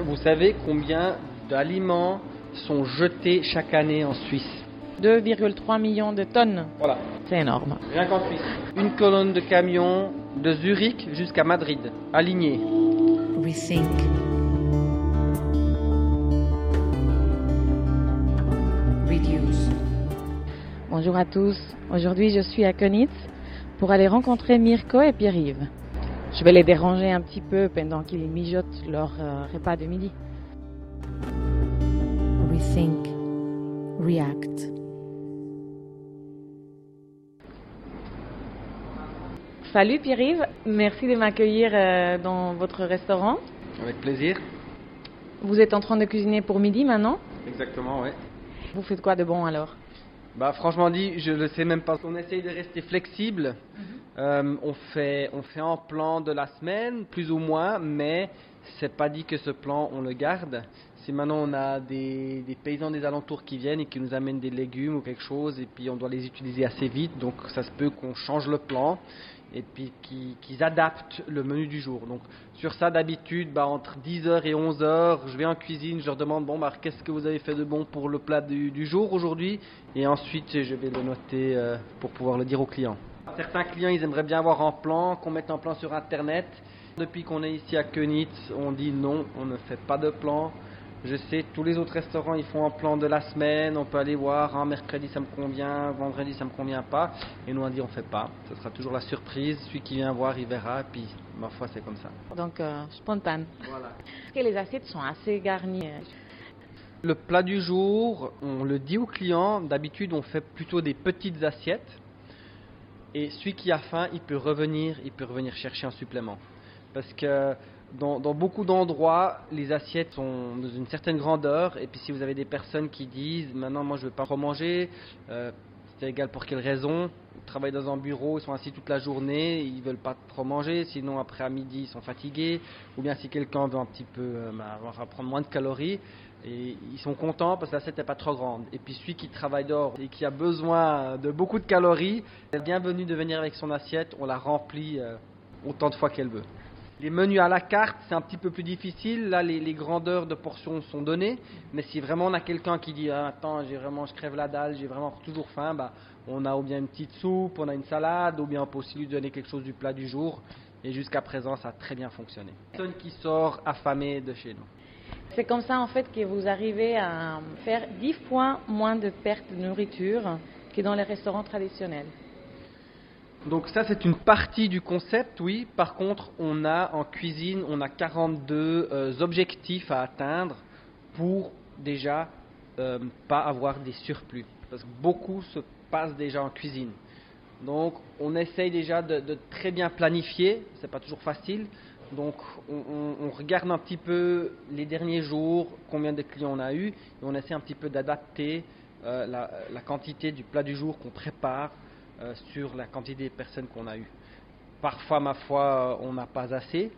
vous savez combien d'aliments sont jetés chaque année en Suisse 2,3 millions de tonnes. Voilà. C'est énorme. Rien qu'en Suisse. Une colonne de camions de Zurich jusqu'à Madrid, alignée. Rethink. Reduce. Bonjour à tous. Aujourd'hui, je suis à Konitz pour aller rencontrer Mirko et Pierre-Yves. Je vais les déranger un petit peu pendant qu'ils mijotent leur euh, repas de midi. Rethink. React. Salut Pierre-Yves, merci de m'accueillir euh, dans votre restaurant. Avec plaisir. Vous êtes en train de cuisiner pour midi maintenant? Exactement, ouais. Vous faites quoi de bon alors? Bah franchement dit, je ne sais même pas. On essaye de rester flexible. Euh, on, fait, on un plan de la semaine, plus ou moins, mais c'est pas dit que ce plan on le garde. Si maintenant on a des, paysans des alentours qui viennent et qui nous amènent des légumes ou quelque chose, et puis on doit les utiliser assez vite, donc ça se peut qu'on change le plan et puis qui- qu'ils adaptent le menu du jour. Donc sur ça d'habitude, bah, entre 10h et 11h, je vais en cuisine, je leur demande bon bah qu'est-ce que vous avez fait de bon pour le plat du, du jour aujourd'hui, et ensuite je vais le noter euh, pour pouvoir le dire aux clients. Certains clients ils aimeraient bien avoir un plan, qu'on mette un plan sur internet. Depuis qu'on est ici à Könitz, on dit non, on ne fait pas de plan. Je sais, tous les autres restaurants, ils font un plan de la semaine. On peut aller voir, un mercredi, ça me convient, vendredi, ça me convient pas. Et nous, on dit, on fait pas. Ce sera toujours la surprise. Celui qui vient voir, il verra. Et puis, ma foi, c'est comme ça. Donc, euh, spontane. Voilà. Que les assiettes sont assez garnies Le plat du jour, on le dit aux clients. D'habitude, on fait plutôt des petites assiettes. Et celui qui a faim, il peut revenir, il peut revenir chercher un supplément. Parce que dans, beaucoup d'endroits, les assiettes sont dans une certaine grandeur. Et puis si vous avez des personnes qui disent, maintenant moi je ne veux pas remanger, euh, c'est égal pour quelle raison. Ils travaillent dans un bureau, ils sont assis toute la journée, ils veulent pas trop manger, sinon après à midi ils sont fatigués. Ou bien si quelqu'un veut un petit peu euh, bah, prendre moins de calories, et ils sont contents parce que l'assiette n'est pas trop grande. Et puis celui qui travaille dehors et qui a besoin de beaucoup de calories, est bienvenu de venir avec son assiette, on la remplit euh, autant de fois qu'elle veut. Les menus à la carte, c'est un petit peu plus difficile. Là, les, les grandeurs de portions sont données. Mais si vraiment on a quelqu'un qui dit ah, Attends, j'ai vraiment, je crève la dalle, j'ai vraiment toujours faim, bah, on a ou bien une petite soupe, on a une salade, ou bien on peut aussi lui donner quelque chose du plat du jour. Et jusqu'à présent, ça a très bien fonctionné. Personne qui sort affamé de chez nous. C'est comme ça en fait que vous arrivez à faire 10 fois moins de pertes de nourriture que dans les restaurants traditionnels. Donc ça c'est une partie du concept, oui. Par contre, on a en cuisine, on a 42 euh, objectifs à atteindre pour déjà euh, pas avoir des surplus. Parce que beaucoup se passent déjà en cuisine. Donc on essaye déjà de, de très bien planifier, c'est pas toujours facile. Donc on, regarde un petit peu les derniers jours, combien de clients on a eu, et on essaie un petit peu d'adapter euh, la, quantité du plat du jour qu'on prépare euh, sur la quantité de personnes qu'on a eues. Parfois, ma foi, on n'a pas assez,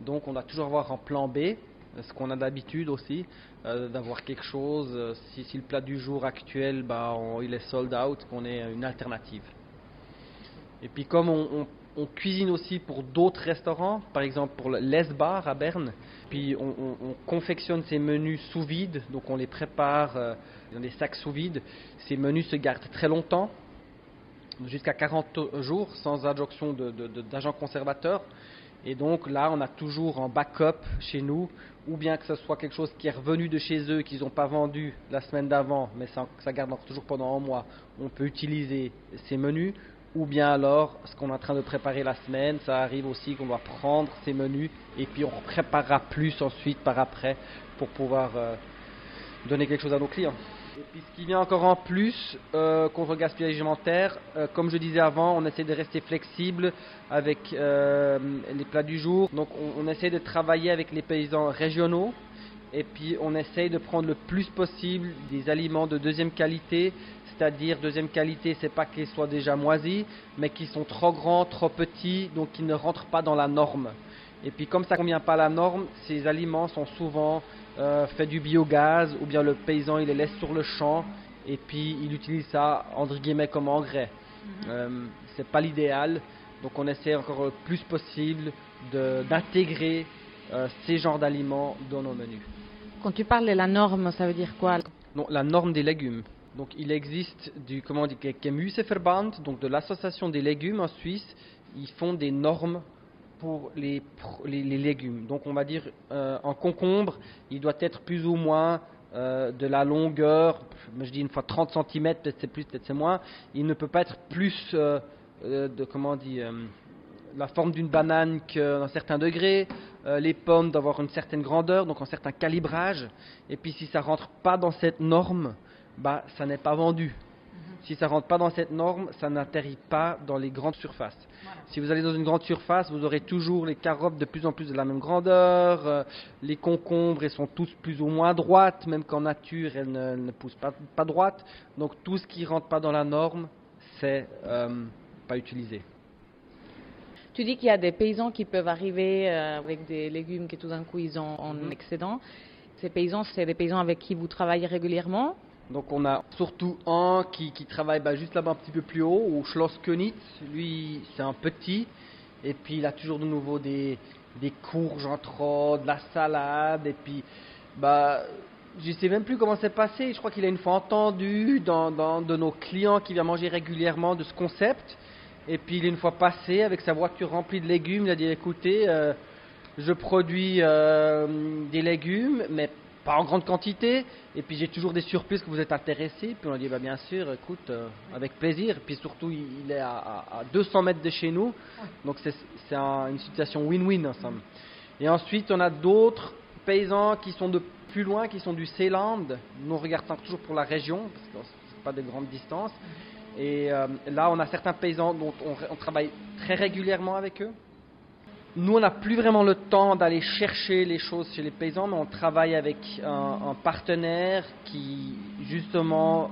donc on doit toujours avoir un plan B, ce qu'on a d'habitude aussi, euh, d'avoir quelque chose, si, le plat du jour actuel, bah, il est sold out, qu'on ait une alternative. Et puis comme on, on- on cuisine aussi pour d'autres restaurants, par exemple pour le Les Bar à Berne, puis on, on- on confectionne ces menus sous vide, donc on les prépare euh, dans des sacs sous vide. Ces menus se gardent très longtemps, jusqu'à 40 jours, sans adjonction d'agents conservateurs. Et donc là, on a toujours en backup chez nous, ou bien que ce soit quelque chose qui est revenu de chez eux, qu'ils n'ont pas vendu la semaine d'avant, mais ça, ça garde encore toujours pendant un mois, on peut utiliser ces menus, ou bien alors ce qu'on est en train de préparer la semaine, ça arrive aussi qu'on doit prendre ces menus et puis on préparera plus ensuite par après pour pouvoir euh, donner quelque chose à nos clients. Et puis ce qui vient encore en plus euh, contre le gaspillage alimentaire, euh, comme je disais avant, on essaie de rester flexible avec les plats du jour. Donc on, on essaie de travailler avec les paysans régionaux et puis on essaye de prendre le plus possible des aliments de deuxième qualité. C'est-à-dire deuxième qualité, c'est pas qu'ils soient déjà moisis, mais qu'ils sont trop grands, trop petits, donc qu'ils ne rentrent pas dans la norme. Et puis comme ça ne convient pas à la norme, ces aliments sont souvent euh, faits du biogaz, ou bien le paysan il les laisse sur le champ, et puis il utilise ça entre guillemets comme engrais. Euh, c'est pas l'idéal, donc on essaie encore le plus possible d'intégrer euh, ces genres d'aliments dans nos menus. Quand tu parles de la norme, ça veut dire quoi Donc la norme des légumes. Donc il existe du comment dit Gemüseverband, donc de l'association des légumes en Suisse, ils font des normes pour les, légumes. Donc on va dire euh, en concombre, il doit être plus ou moins euh, de la longueur, je dis une fois 30 cm, peut-être c'est plus, peut-être c'est moins. Il ne peut pas être plus euh, euh, de comment on dit la forme d'une banane qu'un certain degré, euh, les pommes d'avoir une certaine grandeur, donc un certain calibrage. Et puis si ça rentre pas dans cette norme, bah ça n'est pas vendu. Si ça rentre pas dans cette norme, ça n'atterrit pas dans les grandes surfaces. Si vous allez dans une grande surface, vous aurez toujours les carottes de plus en plus de la même grandeur, euh, les concombres, elles sont tous plus ou moins droites, même qu'en nature, elles ne, elles ne poussent pas, pas droites. Donc tout ce qui rentre pas dans la norme, c'est euh, pas utilisé. Tu dis qu'il y a des paysans qui peuvent arriver euh, avec des légumes que tout d'un coup ils ont en excédent. Ces paysans, c'est des paysans avec qui vous travaillez régulièrement. Donc on a surtout un qui, qui travaille bah, juste là-bas un petit peu plus haut, au Schloss Könitz. Lui, c'est un petit. Et puis il a toujours de nouveau des, des courges en trop, de la salade. Et puis, bah, je sais même plus comment c'est passé. Je crois qu'il a une fois entendu dans, dans de nos clients qui vient manger régulièrement de ce concept. Et puis il est une fois passé avec sa voiture remplie de légumes. Il a dit écoutez, euh, je produis euh, des légumes, mais pas en grande quantité. Et puis j'ai toujours des surprises que vous êtes intéressés. Puis on a dit bah, bien sûr, écoute, euh, avec plaisir. Puis surtout, il, est à, à- à 200 mètres de chez nous. Donc c'est c'est un- une situation win-win ensemble. Et ensuite, on a d'autres paysans qui sont de plus loin, qui sont du Seeland. Nous on regarde ça toujours pour la région, parce que c'est pas de grandes distances. Et euh, là, on a certains paysans dont on, travaille très régulièrement avec eux. Nous, on n'a plus vraiment le temps d'aller chercher les choses chez les paysans, mais on travaille avec un, partenaire qui, justement,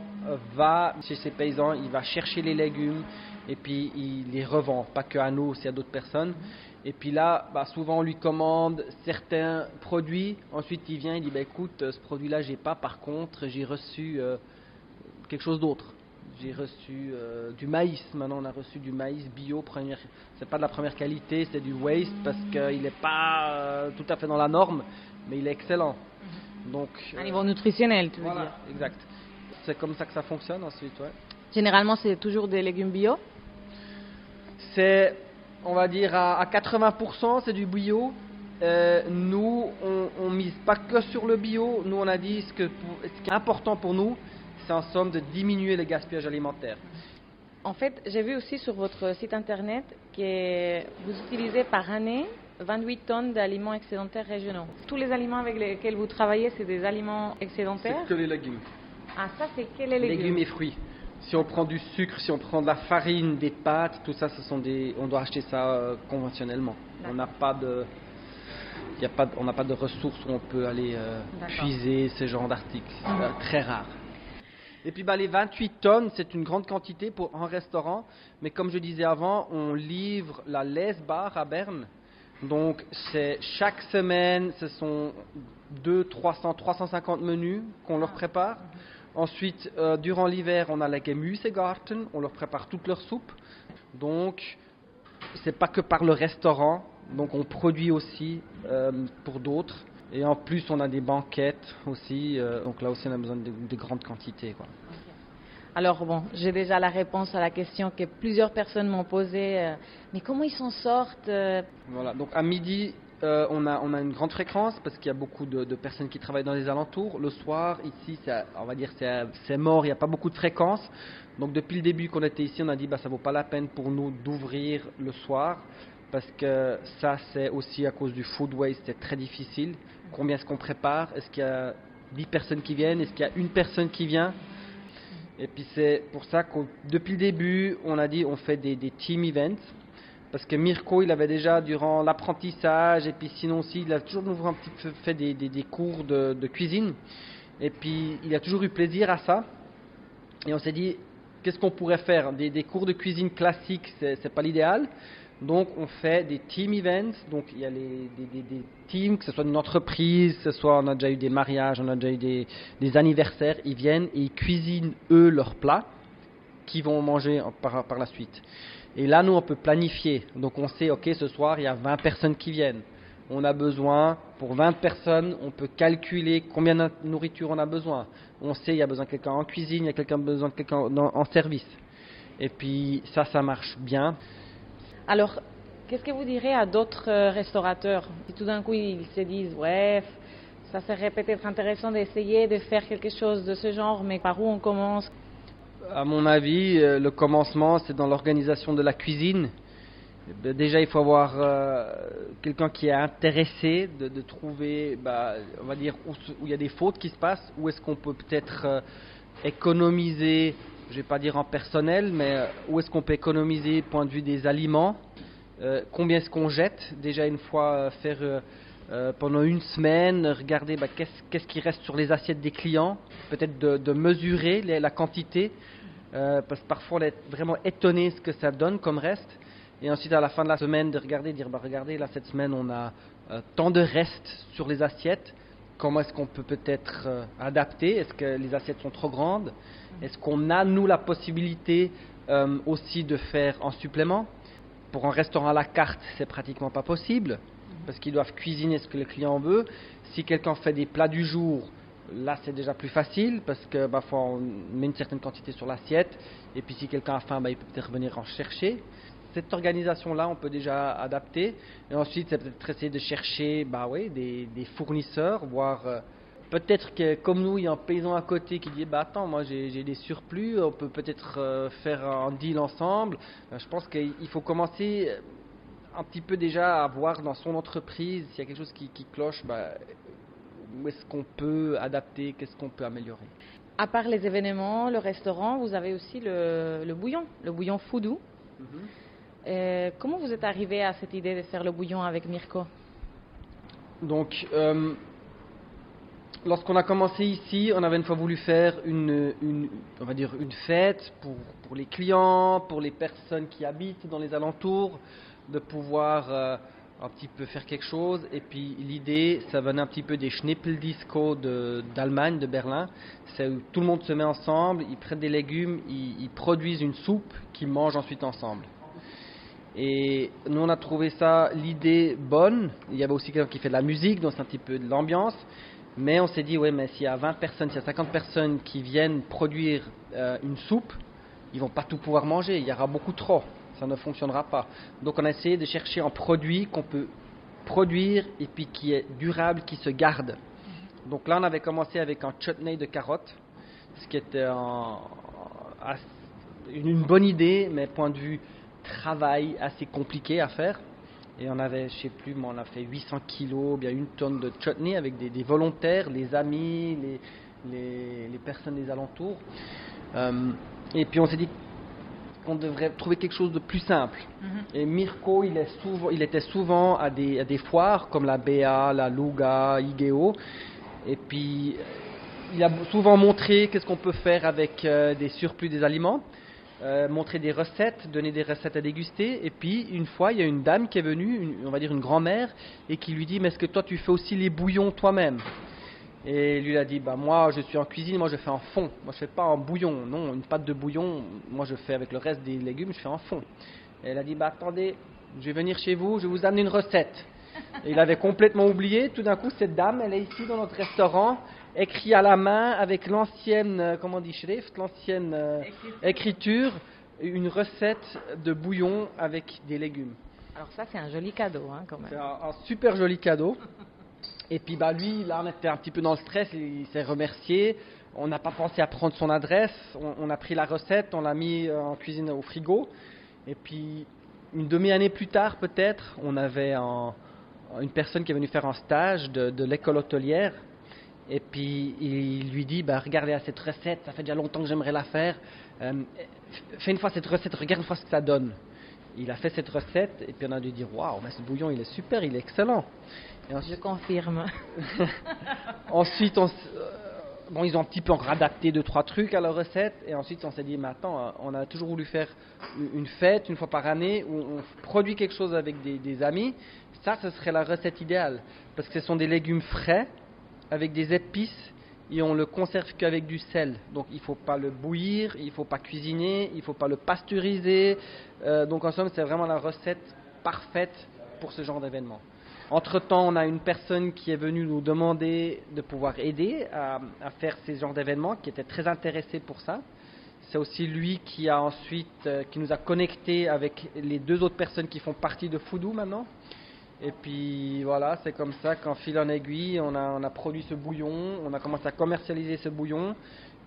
va chez ces paysans, il va chercher les légumes et puis il les revend, pas que à nous, aussi à d'autres personnes. Et puis là, bah, souvent, on lui commande certains produits. Ensuite, il vient, il dit bah, écoute, ce produit-là, j'ai pas. Par contre, j'ai reçu euh, quelque chose d'autre. J'ai reçu euh, du maïs. Maintenant, on a reçu du maïs bio. Première, c'est pas de la première qualité, c'est du waste parce qu'il n'est pas euh, tout à fait dans la norme, mais il est excellent. Donc, À euh, niveau nutritionnel, tu veux voilà, dire. exact. C'est comme ça que ça fonctionne ensuite, ouais. Généralement, c'est toujours des légumes bio? C'est, on va dire, à, à 80%, c'est du bio. Nous, on, on mise pas que sur le bio. Nous, on a dit ce, que pour- ce qui est important pour nous, c'est en somme de diminuer le gaspillage alimentaire. En fait, j'ai vu aussi sur votre site internet que vous utilisez par année 28 tonnes d'aliments excédentaires régionaux. Tous les aliments avec lesquels vous travaillez, c'est des aliments excédentaires C'est que les légumes. Ah, ça, c'est quels les légumes, Légumes et fruits. Si on prend du sucre, si on prend de la farine, des pâtes, tout ça, ce sont des, on doit acheter ça euh, conventionnellement. On n'a pas de, il y a pas, on n'a pas de ressources où on peut aller euh, puiser ce genre d'articles. C'est euh, très rare. Et puis bah, les 28 tonnes, c'est une grande quantité pour un restaurant. Mais comme je disais avant, on livre la Les Bar à Berne. Donc c'est chaque semaine, ce sont 2, 300, 350 menus qu'on leur prépare. Ensuite, euh, durant l'hiver, on a la Gemüsegarten, on leur prépare toutes leurs soupes. Donc, c'est pas que par le restaurant, donc on produit aussi euh, pour d'autres. Et en plus, on a des banquettes aussi, euh, donc là aussi, on a besoin de, de grandes quantités. Quoi. Alors bon, j'ai déjà la réponse à la question que plusieurs personnes m'ont posée. euh, mais comment ils s'en sortent euh, Voilà, donc à midi, on, a, on a une grande fréquence parce qu'il y a beaucoup de, de personnes qui travaillent dans les alentours. Le soir, ici, on va dire c'est c'est mort, il n'y a pas beaucoup de fréquence. Donc depuis le début qu'on était ici, on a dit bah ça vaut pas la peine pour nous d'ouvrir le soir parce que ça c'est aussi à cause du food waste, c'est très difficile. Combien est-ce qu'on prépare? Est-ce qu'il y a 10 personnes qui viennent? Est-ce qu'il y a une personne qui vient? Et puis c'est pour ça que depuis le début, on a dit on fait des, team events. Parce que Mirko, il avait déjà, durant l'apprentissage, et puis sinon aussi, il a toujours un fait des, cours de, cuisine. Et puis, il a toujours eu plaisir à ça. Et on s'est dit, qu'est-ce qu'on pourrait faire? Des, cours de cuisine classiques, c'est c'est pas l'idéal. Donc, on fait des team events. Donc, il y a des, teams, que ce soit une entreprise, que ce soit, on a déjà eu des mariages, on a déjà eu des, anniversaires. Ils viennent et ils cuisinent, eux, leurs plats qu'ils vont manger par, la suite. Et là, nous, on peut planifier. Donc, on sait, OK, ce soir, il y a 20 personnes qui viennent. on a besoin, pour 20 personnes, on peut calculer combien de nourriture on a besoin. On sait, il y a besoin de quelqu'un en cuisine, il y a quelqu'un besoin de quelqu'un en service. Et puis ça, ça marche bien. Alors, qu'est-ce que vous direz à d'autres euh, restaurateurs? Si tout d'un coup ils se disent, ouais, ça serait peut-être intéressant d'essayer de faire quelque chose de ce genre, mais par où on commence? À mon avis, euh, le commencement, c'est dans l'organisation de la cuisine. Ben, Déjà, il faut avoir euh, quelqu'un qui est intéressé de, trouver, bah, on va dire, où, il y a des fautes qui se passent, où est-ce qu'on peut peut-être économiser, je vais pas dire en personnel, mais euh, où est-ce qu'on peut économiser point de vue des aliments, euh, combien est-ce qu'on jette, déjà une fois euh, faire pendant une semaine, regarder bah, qu'est-ce qui reste sur les assiettes des clients, peut-être de, mesurer la quantité, parce que parfois on est vraiment étonné ce que ça donne comme reste. Et ensuite, à la fin de la semaine, de regarder, dire bah, regardez, là, cette semaine, on a tant de restes sur les assiettes. Comment est-ce qu'on peut peut-être euh, adapter? Est-ce que les assiettes sont trop grandes? Est-ce qu'on a, nous, la possibilité euh, aussi de faire en supplément? Pour un restaurant à la carte, c'est pratiquement pas possible, parce qu'ils doivent cuisiner ce que le client veut. Si quelqu'un fait des plats du jour, Là, c'est déjà plus facile parce que on met une certaine quantité sur l'assiette et puis si quelqu'un a faim, bah, il peut peut-être venir en chercher. Cette organisation-là, on peut déjà adapter. Et ensuite, c'est peut-être essayer de chercher bah, ouais, des, des fournisseurs, voir euh, peut-être que comme nous, il y a un paysan à côté qui dit bah, Attends, moi j'ai des surplus, on peut peut-être euh, faire un deal ensemble. Euh, je pense qu'il faut commencer euh, un petit peu déjà à voir dans son entreprise s'il y a quelque chose qui, qui cloche. Bah, où est-ce qu'on peut adapter, qu'est-ce qu'on peut améliorer. À part les événements, le restaurant, vous avez aussi le, le bouillon, le bouillon foudou. Euh, comment vous êtes arrivé à cette idée de faire le bouillon avec Mirko Donc, euh, lorsqu'on a commencé ici, on avait une fois voulu faire une, on va dire une fête pour, pour les clients, pour les personnes qui habitent dans les alentours, de pouvoir euh, un petit peu faire quelque chose. Et puis l'idée, ça venait un petit peu des Schnippeldisco de- d'Allemagne, de, Berlin. C'est où tout le monde se met ensemble, ils prennent des légumes, ils produisent une soupe qu'ils mangent ensuite ensemble. Et nous, on a trouvé ça, l'idée bonne. Il y avait aussi quelqu'un qui fait de la musique, donc c'est un petit peu de l'ambiance. Mais on s'est dit, ouais, mais s'il y a 20 personnes, s'il y a 50 personnes qui viennent produire euh, une soupe, ils vont pas tout pouvoir manger. Il y aura beaucoup trop. Ça ne fonctionnera pas. Donc on a essayé de chercher un produit qu'on peut produire et puis qui est durable, qui se garde. Donc là, on avait commencé avec un chutney de carottes, ce qui était un- un- une une bonne idée, mais point de vue travail assez compliqué à faire. Et on avait, je sais plus, mais on a fait 800 kilos, bien une tonne de chutney avec des, des volontaires, les amis, les, les, les personnes des alentours. Euh, et puis on s'est dit qu'on devrait trouver quelque chose de plus simple. Et Mirko, il, est souvent, il était souvent à des, à des foires comme la BA, la Luga, IGEO. Et puis, il a souvent montré qu'est-ce qu'on peut faire avec euh, des surplus des aliments, euh, montrer des recettes, donner des recettes à déguster. Et puis, une fois, il y a une dame qui est venue, on va dire une grand-mère, et qui lui dit Mais est-ce que toi, tu fais aussi les bouillons toi-même? Et lui a dit bah moi je suis en cuisine, moi je fais en fond, moi je fais pas en bouillon, non une pâte de bouillon, moi je fais avec le reste des légumes, je fais en fond. Et elle a dit bah attendez, je vais venir chez vous, je vais vous amener une recette. Et il avait complètement oublié, tout d'un coup cette dame elle est ici dans notre restaurant, écrit à la main avec l'ancienne, euh, comment on dit l'ancienne euh, écriture, une recette de bouillon avec des légumes. Alors ça, c'est un joli cadeau, hein, quand C'est un, un super joli cadeau. Et puis bah lui, là on était un petit peu dans le stress, il, s'est remercié. On n'a pas pensé à prendre son adresse, on, on a pris la recette, on l'a mis euh, en cuisine au frigo. Et puis une demi-année plus tard peut-être, on avait un- une personne qui est venue faire un stage de, de l'école hôtelière. Et puis il lui dit, bah, regardez à cette recette, ça fait déjà longtemps que j'aimerais la faire. Euh, fais une fois cette recette, regarde une fois ce que ça donne. Il a fait cette recette et puis on a dû dire, waouh, mais ce bouillon il est super, il est excellent. Et Je confirme. ensuite, on euh, bon, ils ont un petit peu adapté deux trois trucs à leur recette et ensuite on s'est dit, mais attends, euh, on a toujours voulu faire une- une fête une fois par année où on produit quelque chose avec des, des amis. Ça, ce serait la recette idéale parce que ce sont des légumes frais avec des épices et on le conserve qu'avec du sel. Donc il ne faut pas le bouillir, il ne faut pas cuisiner, il ne faut pas le pasteuriser. Euh, donc en somme, c'est vraiment la recette parfaite pour ce genre d'événement. Entre-temps, on a une personne qui est venue nous demander de pouvoir aider à, faire ces genres d'événements, qui était très intéressé pour ça. C'est aussi lui qui a ensuite, euh, qui nous a connectés avec les deux autres personnes qui font partie de Foudou maintenant. Et puis voilà, c'est comme ça qu'en fil en aiguille, on a, produit ce bouillon, on a commencé à commercialiser ce bouillon.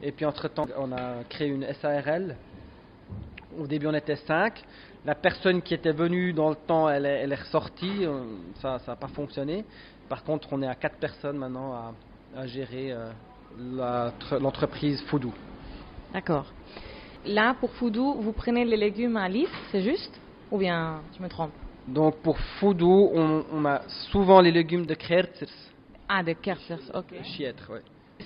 Et puis entre-temps, on a créé une SARL. Au début, on était cinq. La personne qui était venue dans le temps, elle est, ressortie. Euh, Ça n'a pas fonctionné. Par contre, on est à quatre personnes maintenant à, gérer euh, l'entreprise Foudou. D'accord. Là, pour Foudou, vous prenez les légumes à lisse, c'est juste? Ou bien je me trompe? Donc pour Foudou, on, on a souvent les légumes de Krerzers, Ah, de Kersers, ok. chiètre, ouais.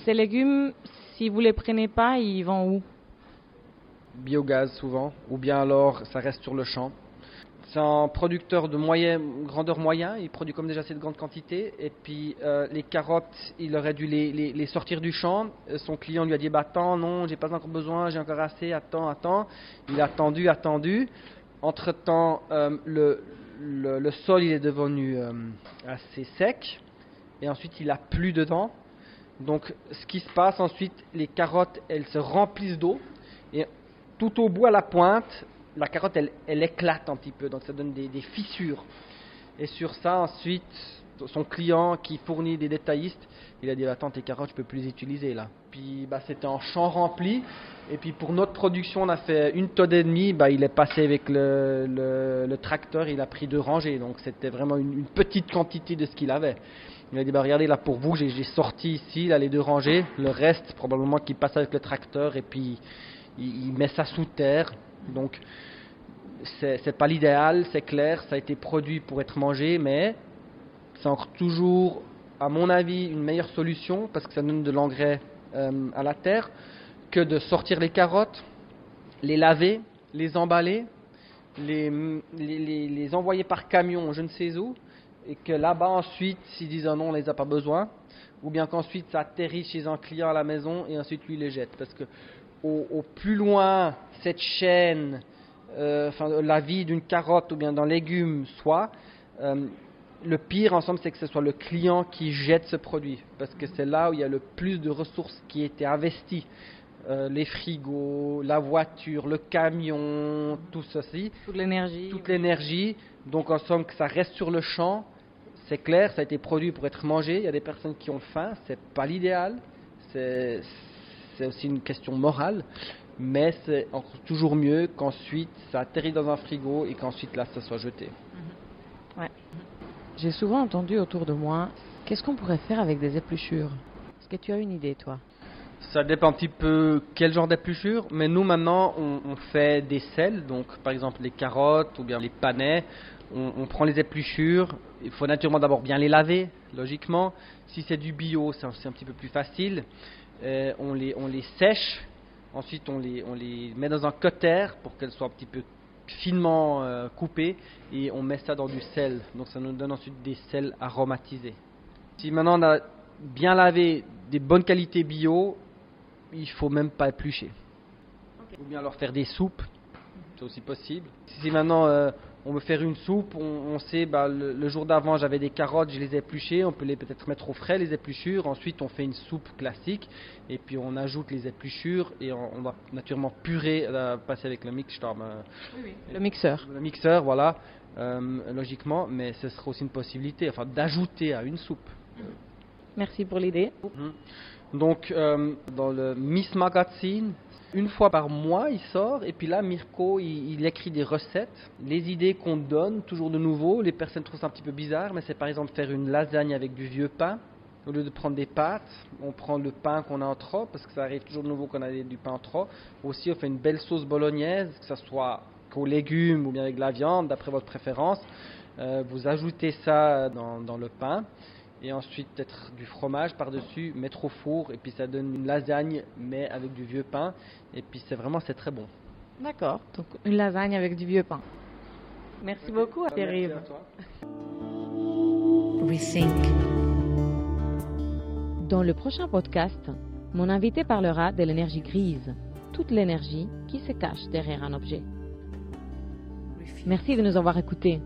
Ces légumes, si vous les prenez pas, ils vont où? Biogaz souvent, ou bien alors ça reste sur le champ. C'est un producteur de moyen, grandeur moyen, il produit comme déjà cette grande quantité. Et puis euh, les carottes, il aurait dû les, les- les sortir du champ. Euh, Son client lui a dit bah attends, non, j'ai pas encore besoin, j'ai encore assez, attends, attends. Il a attendu, attendu. Entre temps, le, le, sol il est devenu euh, assez sec, et ensuite il a plu dedans. Donc ce qui se passe ensuite, les carottes elles se remplissent d'eau, et tout au bout à la pointe, la carotte elle, elle éclate un petit peu, donc ça donne des, des fissures. Et sur ça, ensuite, son client qui fournit des détaillistes, il a dit Attends, tes carottes, je peux plus les utiliser là. Puis bah, c'était en champ rempli. Et puis pour notre production, on a fait une tonne et demie. Bah, il est passé avec le, le- tracteur, il a pris deux rangées. Donc c'était vraiment une, petite quantité de ce qu'il avait. Il a dit bah, Regardez là pour vous, j'ai sorti ici là, les deux rangées. Le reste, probablement qu'il passe avec le tracteur et puis il, il met ça sous terre. Donc c'est pas l'idéal, c'est clair, ça a été produit pour être mangé, mais c'est encore toujours, à mon avis, une meilleure solution parce que ça donne de l'engrais euh, à la terre que de sortir les carottes, les laver, les emballer, les, envoyer par camion je ne sais où, et que là-bas ensuite, s'ils disent ah non, on les a pas besoin, ou bien qu'ensuite ça atterrit chez un client à la maison et ensuite lui les jette. Parce que au, au plus loin cette chaîne, euh, enfin la vie d'une carotte ou bien d'un légume soit, euh, le pire ensemble c'est que ce soit le client qui jette ce produit. Parce que c'est là où il y a le plus de ressources qui étaient investies. Euh, les frigos, la voiture, le camion, tout ceci Toute l'énergie. toute l'énergie. Donc en somme que ça reste sur le champ, c'est clair, ça a été produit pour être mangé. Il y a des personnes qui ont faim, c'est pas l'idéal. C'est aussi une question morale, mais c'est toujours mieux qu'ensuite ça atterrit dans un frigo et qu'ensuite là ça soit jeté. J'ai souvent entendu autour de moi, qu'est-ce qu'on pourrait faire avec des épluchures? Est-ce que tu as une idée, toi? Ça dépend un petit peu quel genre d'épluchure, mais nous maintenant on, fait des sels, donc par exemple les carottes ou bien les panais, on, prend les épluchures, il faut naturellement d'abord bien les laver, logiquement. Si c'est du bio, c'est un, petit peu plus facile. Euh, on, les, on les sèche, ensuite on les, on les met dans un cutter pour qu'elles soient un petit peu finement euh, coupées et on met ça dans du sel, donc ça nous donne ensuite des sels aromatisés. Si maintenant on a bien lavé des bonnes qualités bio, il faut même pas éplucher. Ou bien alors faire des soupes, c'est aussi possible. Si maintenant euh, on veut faire une soupe, on, on sait bah, le, le jour d'avant j'avais des carottes, je les ai épluchées, on peut les peut-être mettre au frais les épluchures. Ensuite on fait une soupe classique et puis on ajoute les épluchures et on, on va naturellement purer, euh, passer avec le mixstorm, euh, Le mixeur. le mixeur, voilà, euh, logiquement, mais ce sera aussi une possibilité, enfin d'ajouter à une soupe. Merci pour l'idée. Donc, euh, dans le Miss Magazine, une fois par mois, il sort, et puis là, Mirko, il, écrit des recettes, les idées qu'on donne, toujours de nouveau. Les personnes trouvent ça un petit peu bizarre, mais c'est par exemple faire une lasagne avec du vieux pain. Au lieu de prendre des pâtes, on prend le pain qu'on a en trop, parce que ça arrive toujours de nouveau qu'on a du pain en trop. Aussi, on fait une belle sauce bolognaise, que ce soit qu'aux légumes ou bien avec de la viande, d'après votre préférence. Euh, vous ajoutez ça dans le pain et ensuite peut-être du fromage par-dessus, mettre au four et puis ça donne une lasagne mais avec du vieux pain et puis c'est vraiment c'est très bon. D'accord. Donc une lasagne avec du vieux pain. Merci beaucoup, Thierry. Rethink. Dans le prochain podcast, mon invité parlera de l'énergie grise, toute l'énergie qui se cache derrière un objet. Merci de nous avoir écoutés.